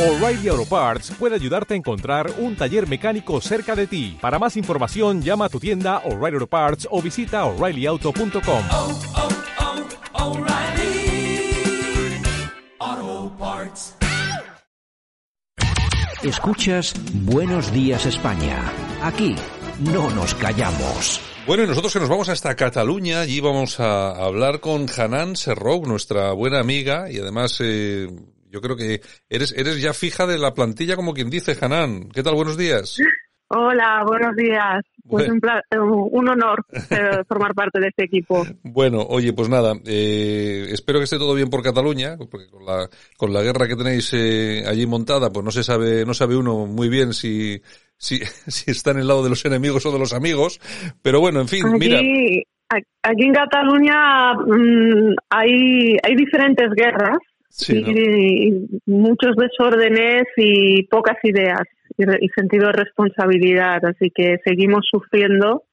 O'Reilly Auto Parts puede ayudarte a encontrar un taller mecánico cerca de ti. Para más información, llama a tu tienda O'Reilly Auto Parts o visita oreillyauto.com. oh, oh, O'Reilly Auto Parts. Escuchas Buenos Días España. Aquí no nos callamos. Bueno, y nosotros que nos vamos hasta Cataluña, allí vamos a hablar con Hanan Serrou, nuestra buena amiga, y además eh, yo creo que eres, eres ya fija de la plantilla, como quien dice, Hanan. ¿Qué tal? Buenos días. Hola, buenos días. Pues Bueno. un, pla- un honor eh, formar parte de este equipo. Bueno, oye, pues nada, eh, espero que esté todo bien por Cataluña, porque con la, con la guerra que tenéis eh, allí montada, pues no se sabe, no sabe uno muy bien si, si, si está en el lado de los enemigos o de los amigos. Pero bueno, en fin, mira. Aquí, en Cataluña mm, hay, hay diferentes guerras Sí, ¿no? y, muchos desórdenes y pocas ideas y, re- y sentido de responsabilidad. Así que seguimos sufriendo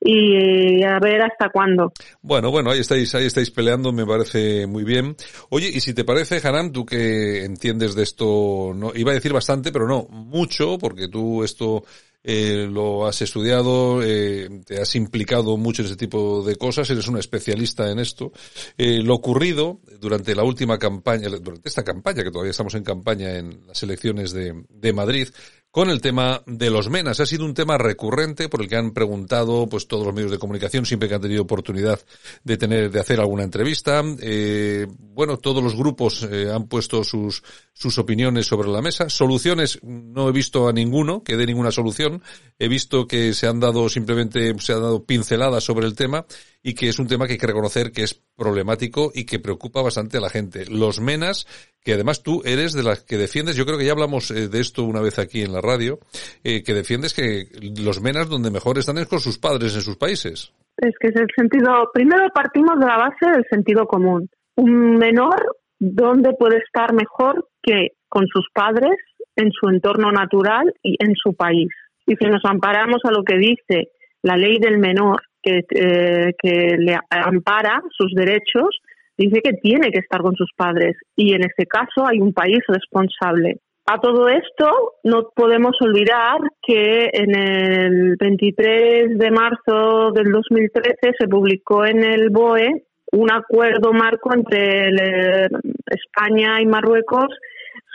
y a ver hasta cuándo. Bueno, bueno, ahí estáis, ahí estáis peleando, me parece muy bien. Oye, y si te parece, Hanan, tú que entiendes de esto, no, iba a decir bastante, pero no, mucho, porque tú esto eh, lo has estudiado, eh, te has implicado mucho en ese tipo de cosas, eres una especialista en esto. Eh, lo ocurrido durante la última campaña, durante esta campaña, que todavía estamos en campaña en las elecciones de, de Madrid, con el tema de los menas. Ha sido un tema recurrente por el que han preguntado pues todos los medios de comunicación siempre que han tenido oportunidad de tener de hacer alguna entrevista. Eh, bueno, todos los grupos eh, han puesto sus sus opiniones sobre la mesa. Soluciones no he visto a ninguno que dé ninguna solución. He visto que se han dado simplemente se han dado pinceladas sobre el tema y que es un tema que hay que reconocer que es problemático y que preocupa bastante a la gente. Los menas, que además tú eres de las que defiendes, yo creo que ya hablamos eh, de esto una vez aquí en la radio, eh, que defiendes que los menas donde mejor están es con sus padres en sus países. Es que es el sentido. Primero partimos de la base del sentido común. Un menor, ¿dónde puede estar mejor que con sus padres, en su entorno natural y en su país? Y si nos amparamos a lo que dice la ley del menor, que, eh, que le ampara sus derechos, dice que tiene que estar con sus padres. Y en este caso hay un país responsable. A todo esto no podemos olvidar que en el 23 de marzo del 2013 se publicó en el BOE un acuerdo marco entre el, eh, España y Marruecos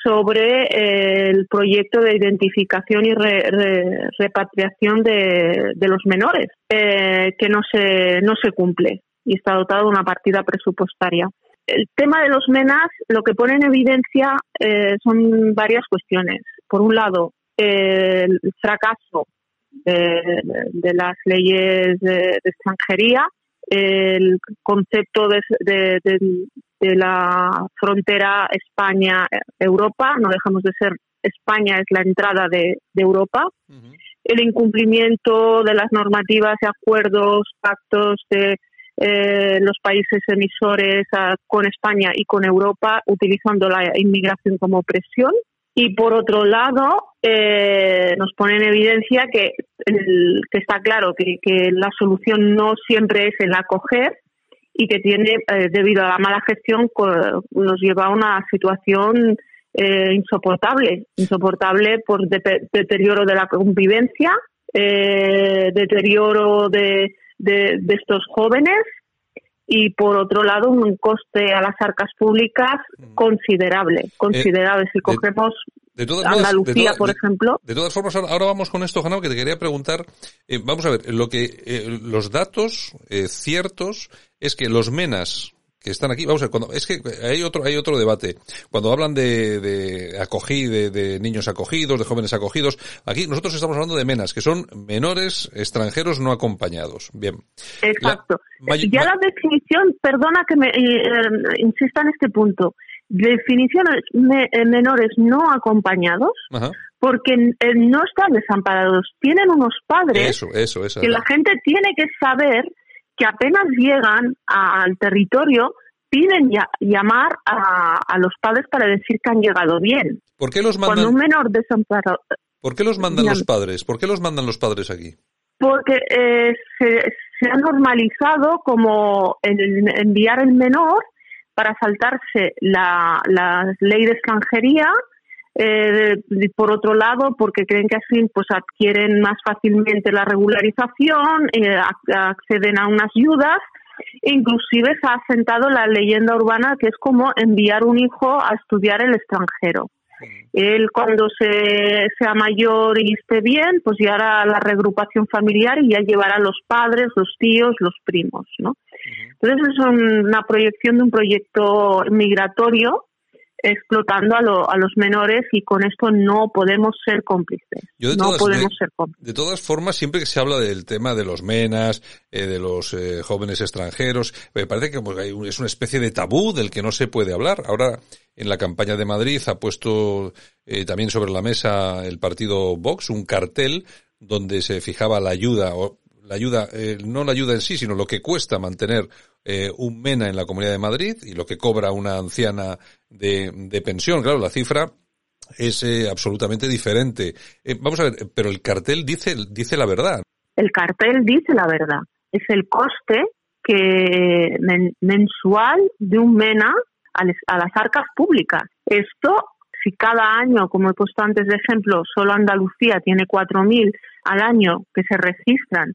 sobre eh, el proyecto de identificación y re- re- repatriación de, de los menores, eh, que no se, no se cumple y está dotado de una partida presupuestaria. El tema de los MENAS lo que pone en evidencia eh, son varias cuestiones. Por un lado, eh, el fracaso de, de las leyes de, de extranjería, el concepto de, de- de- de la frontera España-Europa, no dejamos de ser España es la entrada de, de Europa, el incumplimiento de las normativas y acuerdos, pactos de eh, los países emisores ah, con España y con Europa, utilizando la inmigración como presión. Y por otro lado, eh, nos pone en evidencia que, el- que está claro que, que la solución no siempre es el acoger y que tiene, eh, debido a la mala gestión, nos lleva a una situación eh, insoportable, insoportable por de- deterioro de la convivencia, eh, deterioro de, de, de estos jóvenes y por otro lado un coste a las arcas públicas considerable, considerable. si cogemos De Andalucía, de todas- por ejemplo, De todas formas, ahora, vamos con esto, Janao, que te quería preguntar. eh, vamos a ver, lo que eh, los datos eh, ciertos es que los menas que están aquí, vamos a ver, cuando, es que hay otro, hay otro debate. Cuando hablan de, de acogí, de, de niños acogidos, de jóvenes acogidos, aquí nosotros estamos hablando de menas, que son menores extranjeros no acompañados. Bien. Exacto. La ya la definición, perdona que me eh, eh, insista en este punto, definiciones me- eh, menores no acompañados, Ajá. porque eh, no están desamparados, tienen unos padres Eso, eso, eso. que la gente tiene que saber que apenas llegan a- al territorio piden ya- llamar a, a los padres para decir que han llegado bien. ¿Por qué los Cuando mandan, un menor desamparado, ¿por qué los mandan los padres? ¿Por qué los mandan los padres aquí? porque eh, se, se ha normalizado como el enviar el menor para saltarse la, la ley de extranjería, eh, por otro lado, porque creen que así pues adquieren más fácilmente la regularización, eh, acceden a unas ayudas. Inclusive se ha asentado la leyenda urbana que es como enviar un hijo a estudiar el extranjero. Él cuando se, sea mayor y esté bien, pues ya hará la regrupación familiar y ya llevará a los padres, los tíos, los primos, ¿no? Entonces es una proyección de un proyecto migratorio explotando a, a, los menores y con esto no podemos ser cómplices. no podemos ser cómplices. De todas formas, siempre que se habla del tema de los menas, eh, de los eh, jóvenes extranjeros, me parece que es una especie de tabú del que no se puede hablar. Ahora, en la campaña de Madrid ha puesto eh, también sobre la mesa el partido Vox un cartel donde se fijaba la ayuda, o la ayuda, no la ayuda en sí, sino lo que cuesta mantener eh, un MENA en la Comunidad de Madrid y lo que cobra una anciana de, de pensión. Claro, la cifra es eh, absolutamente diferente. Eh, vamos a ver, pero el cartel dice, dice la verdad. El cartel dice la verdad. Es el coste que mensual de un MENA a, a las arcas públicas. Esto, si cada año, como he puesto antes de ejemplo, solo Andalucía tiene 4.000 al año que se registran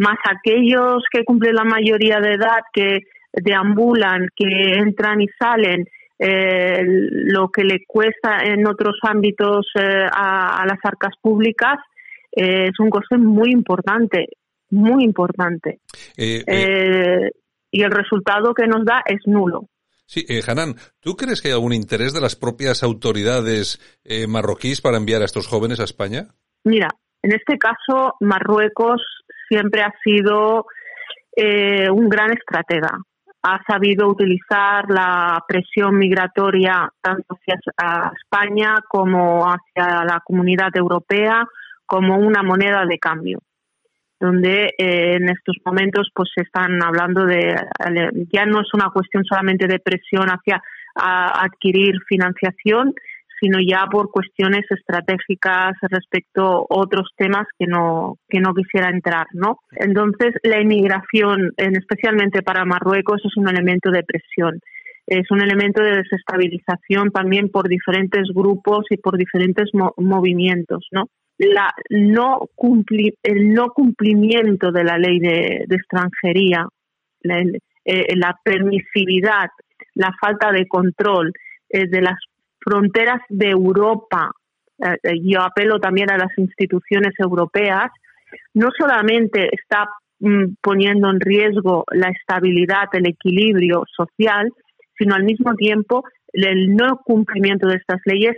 más aquellos que cumplen la mayoría de edad, que deambulan, que entran y salen, eh, lo que le cuesta en otros ámbitos eh, a, las arcas públicas eh, es un coste muy importante, muy importante. y el resultado que nos da es nulo. Sí, Hanan, ¿tú crees que hay algún interés de las propias autoridades marroquíes para enviar a estos jóvenes a España? Mira, en este caso, Marruecos siempre ha sido eh, un gran estratega. Ha sabido utilizar la presión migratoria tanto hacia España como hacia la comunidad europea como una moneda de cambio donde eh, en estos momentos pues se están hablando de ya no es una cuestión solamente de presión hacia adquirir financiación sino ya por cuestiones estratégicas respecto a otros temas que no, que no quisiera entrar, ¿no? Entonces, la inmigración, en, especialmente para Marruecos, es un elemento de presión. Es un elemento de desestabilización también por diferentes grupos y por diferentes movimientos, ¿no? La no el no cumplimiento de la ley de, extranjería, la, eh, la permisividad, la falta de control eh, de las fronteras de Europa, eh, eh, yo apelo también a las instituciones europeas, no solamente está mm, poniendo en riesgo la estabilidad, el equilibrio social, sino al mismo tiempo el no cumplimiento de estas leyes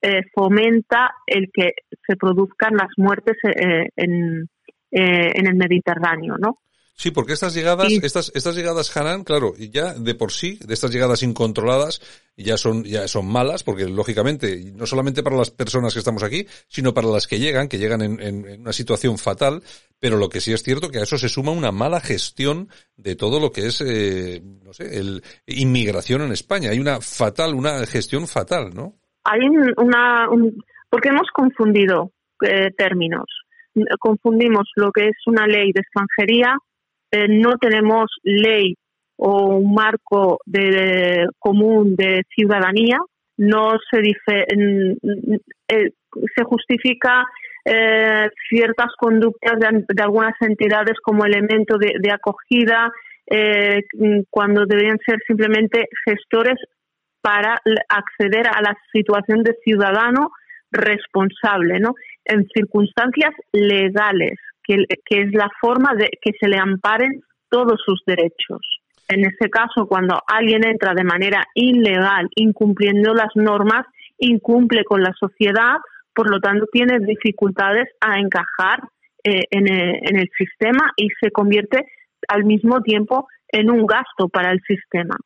eh, fomenta el que se produzcan las muertes en, en el Mediterráneo, ¿no? Sí, porque estas llegadas, estas, estas llegadas Hanan, claro, ya de por sí, de estas llegadas incontroladas, ya son, ya son malas, porque lógicamente, no solamente para las personas que estamos aquí, sino para las que llegan, que llegan en, en, una situación fatal, pero lo que sí es cierto que a eso se suma una mala gestión de todo lo que es, eh, no sé, el inmigración en España. Hay una fatal, una gestión fatal, ¿no? Hay una, porque hemos confundido eh, términos. Confundimos lo que es una ley de extranjería eh, no tenemos ley o un marco de, común de ciudadanía, no se dice, eh, se justifica eh, ciertas conductas de, algunas entidades como elemento de, acogida, cuando deberían ser simplemente gestores para acceder a la situación de ciudadano responsable, ¿no? En circunstancias legales, que, es la forma de que se le amparen todos sus derechos. En este caso, cuando alguien entra de manera ilegal, incumpliendo las normas, incumple con la sociedad, por lo tanto tiene dificultades a encajar eh, en, el, sistema y se convierte al mismo tiempo en un gasto para el sistema.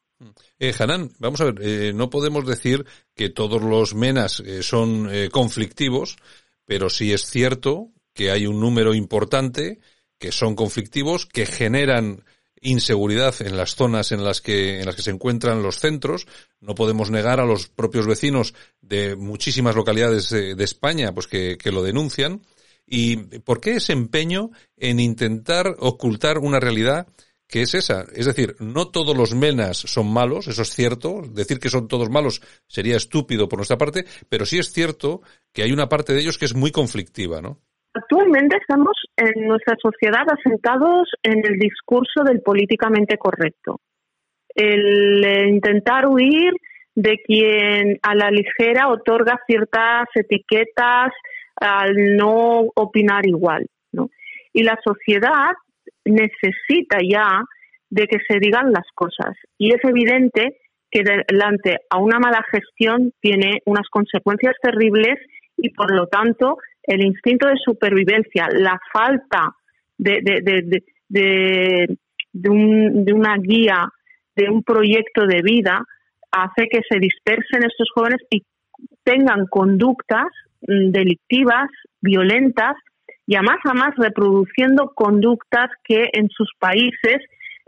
Eh, Hanan, vamos a ver, eh, no podemos decir que todos los menas eh, son conflictivos, pero sí es cierto que hay un número importante que son conflictivos, que generan inseguridad en las zonas en las que en las que se encuentran los centros. No podemos negar a los propios vecinos de muchísimas localidades de, España, pues que, que, lo denuncian. ¿Y por qué ese empeño en intentar ocultar una realidad que es esa. Es decir, no todos los menas son malos, eso es cierto. Decir que son todos malos sería estúpido por nuestra parte, pero sí es cierto que hay una parte de ellos que es muy conflictiva, ¿no? Actualmente estamos en nuestra sociedad asentados en el discurso del políticamente correcto. El intentar huir de quien a la ligera otorga ciertas etiquetas al no opinar igual. ¿no? Y la sociedad necesita ya de que se digan las cosas. Y es evidente que delante a una mala gestión tiene unas consecuencias terribles y por lo tanto el instinto de supervivencia, la falta de, de, de, de, un, de una guía, de un proyecto de vida, hace que se dispersen estos jóvenes y tengan conductas mm, delictivas, violentas, y a más a más reproduciendo conductas que en sus países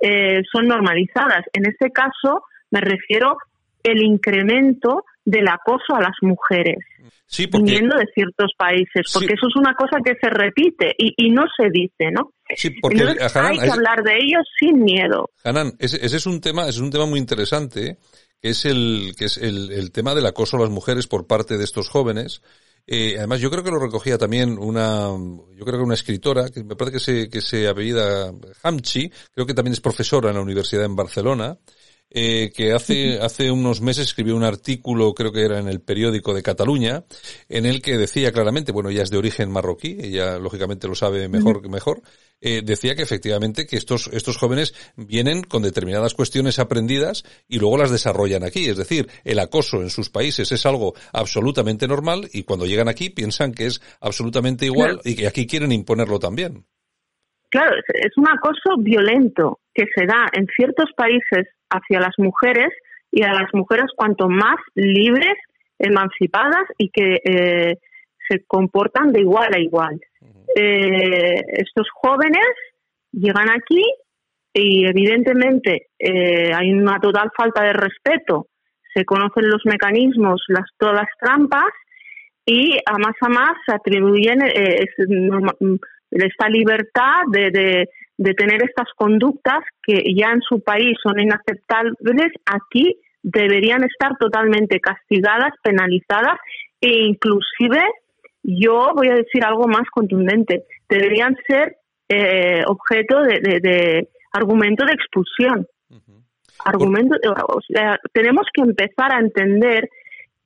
eh, son normalizadas. En este caso me refiero el incremento del acoso a las mujeres sí, porque, viniendo de ciertos países, porque eso es una cosa que se repite y, y no se dice, ¿no? Sí, porque Entonces, Hanan, hay que es- hablar de ellos sin miedo. Hanan, ese, ese es un tema, ese es un tema muy interesante, que es el, que es el, el tema del acoso a las mujeres por parte de estos jóvenes. Eh, además, yo creo que lo recogía también una, yo creo que una escritora, que me parece que se, que se apellida Hamchi, creo que también es profesora en la universidad en Barcelona, eh, que hace, hace unos meses escribió un artículo, creo que era en el periódico de Cataluña, en el que decía claramente, bueno, ella es de origen marroquí, ella lógicamente lo sabe mejor que mejor, eh, decía que efectivamente que estos, estos jóvenes vienen con determinadas cuestiones aprendidas y luego las desarrollan aquí. Es decir, el acoso en sus países es algo absolutamente normal y cuando llegan aquí piensan que es absolutamente igual Claro. y que aquí quieren imponerlo también. Claro, es, es un acoso violento que se da en ciertos países hacia las mujeres y a las mujeres cuanto más libres, emancipadas y que eh, se comportan de igual a igual. Eh, estos jóvenes llegan aquí y evidentemente eh, hay una total falta de respeto. Se conocen los mecanismos, las todas las trampas y a más a más se atribuyen eh, es mm, esta libertad de, de, de tener estas conductas que ya en su país son inaceptables, aquí deberían estar totalmente castigadas, penalizadas e inclusive yo voy a decir algo más contundente, deberían ser eh, objeto de, de- de argumento de expulsión. Argumento, o sea, tenemos que empezar a entender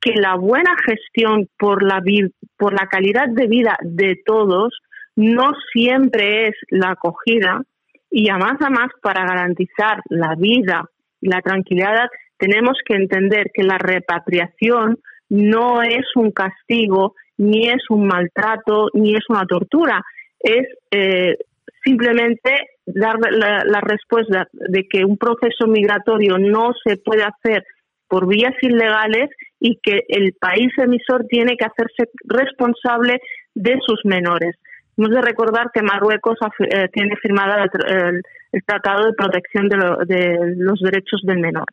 que la buena gestión por la vi- por la calidad de vida de todos no siempre es la acogida y a más a más para garantizar la vida y la tranquilidad tenemos que entender que la repatriación no es un castigo ni es un maltrato ni es una tortura es eh, simplemente dar la, la respuesta de que un proceso migratorio no se puede hacer por vías ilegales y que el país emisor tiene que hacerse responsable de sus menores. Hemos de recordar que Marruecos eh, tiene firmada el, tr- el- el Tratado de Protección de, lo- de los Derechos del Menor.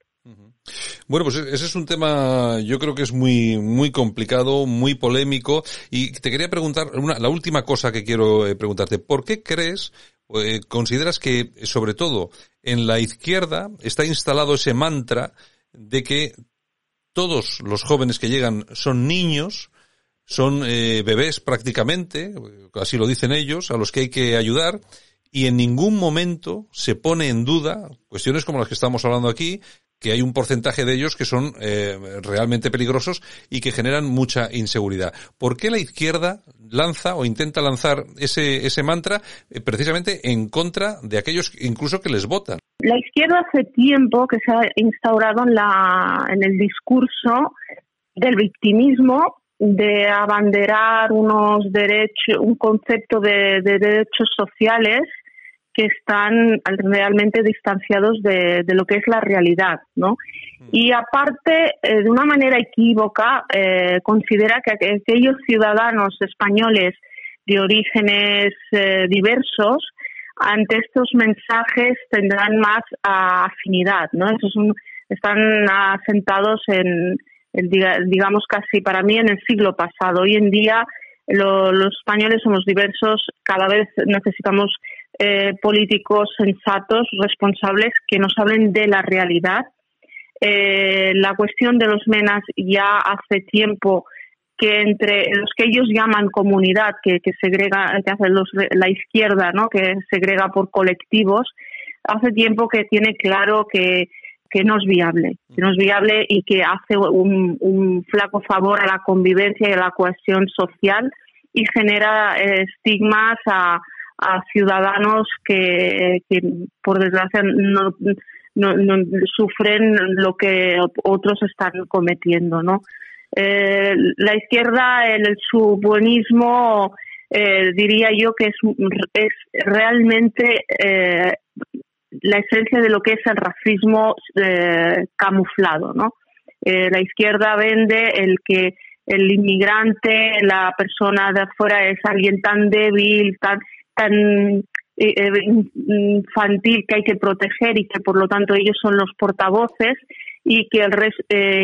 Bueno, pues ese es un tema, yo creo que es muy, muy complicado, muy polémico. Y te quería preguntar, una, la última cosa que quiero eh, preguntarte, ¿por qué crees, eh, consideras que, sobre todo, en la izquierda está instalado ese mantra de que todos los jóvenes que llegan son niños, son eh, bebés prácticamente, así lo dicen ellos, a los que hay que ayudar, y en ningún momento se pone en duda cuestiones como las que estamos hablando aquí, que hay un porcentaje de ellos que son eh, realmente peligrosos y que generan mucha inseguridad. ¿Por qué la izquierda lanza o intenta lanzar ese, ese mantra eh, precisamente en contra de aquellos incluso que les votan? La izquierda hace tiempo que se ha instaurado en, la, en el discurso del victimismo, de abanderar unos derechos, un concepto de, de derechos sociales que están realmente distanciados de, de lo que es la realidad, ¿no? Y aparte, eh, de una manera equívoca, eh, considera que aqu- aquellos ciudadanos españoles de orígenes eh, diversos ante estos mensajes tendrán más afinidad, ¿no? Esos son- están asentados en, digamos, casi para mí en el siglo pasado. Hoy en día lo- los españoles somos diversos, cada vez necesitamos eh, políticos sensatos, responsables, que nos hablen de la realidad. Eh, la cuestión de los menas ya hace tiempo que entre los que ellos llaman comunidad, que, que segrega, que hace los, la izquierda, ¿no? que segrega por colectivos, hace tiempo que tiene claro que, que no es viable, que no es viable y que hace un, flaco favor a la convivencia y a la cohesión social y genera eh, estigmas a, ciudadanos que, por desgracia no, sufren lo que otros están cometiendo, ¿no? Eh, la izquierda, el, su buenismo, eh, diría yo que es, realmente la esencia de lo que es el racismo eh, camuflado, ¿no? Eh, la izquierda vende el que el inmigrante, la persona de afuera es alguien tan débil, tan, tan eh, infantil que hay que proteger y que por lo tanto ellos son los portavoces y que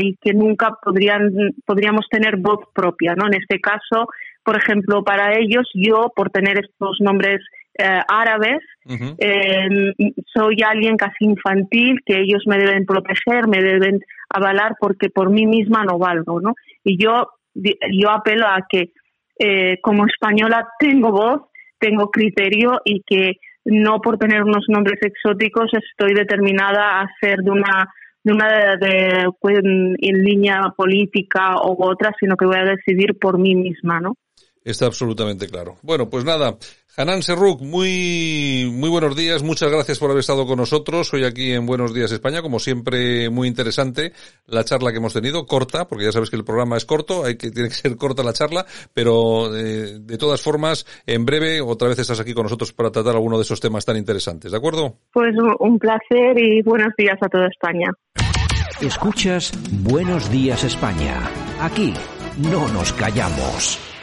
y que nunca podrían podríamos tener voz propia, ¿no? En este caso, por ejemplo, para ellos yo por tener estos nombres eh, árabes uh -huh. eh, soy alguien casi infantil que ellos me deben proteger, me deben avalar porque por mí misma no valgo, ¿no? Y yo yo apelo a que eh, como española tengo voz, tengo criterio y que no por tener unos nombres exóticos estoy determinada a ser de una de una de, de, en línea política u otra, sino que voy a decidir por mí misma, ¿no? Está absolutamente claro. Bueno, pues nada, Hanan Serruk, muy, muy buenos días, muchas gracias por haber estado con nosotros hoy aquí en Buenos Días España, como siempre muy interesante la charla que hemos tenido, corta, porque ya sabes que el programa es corto, hay que, tiene que ser corta la charla, pero eh, de todas formas, en breve otra vez estás aquí con nosotros para tratar alguno de esos temas tan interesantes, ¿de acuerdo? Pues un placer y buenos días a toda España. Escuchas Buenos Días España, aquí no nos callamos.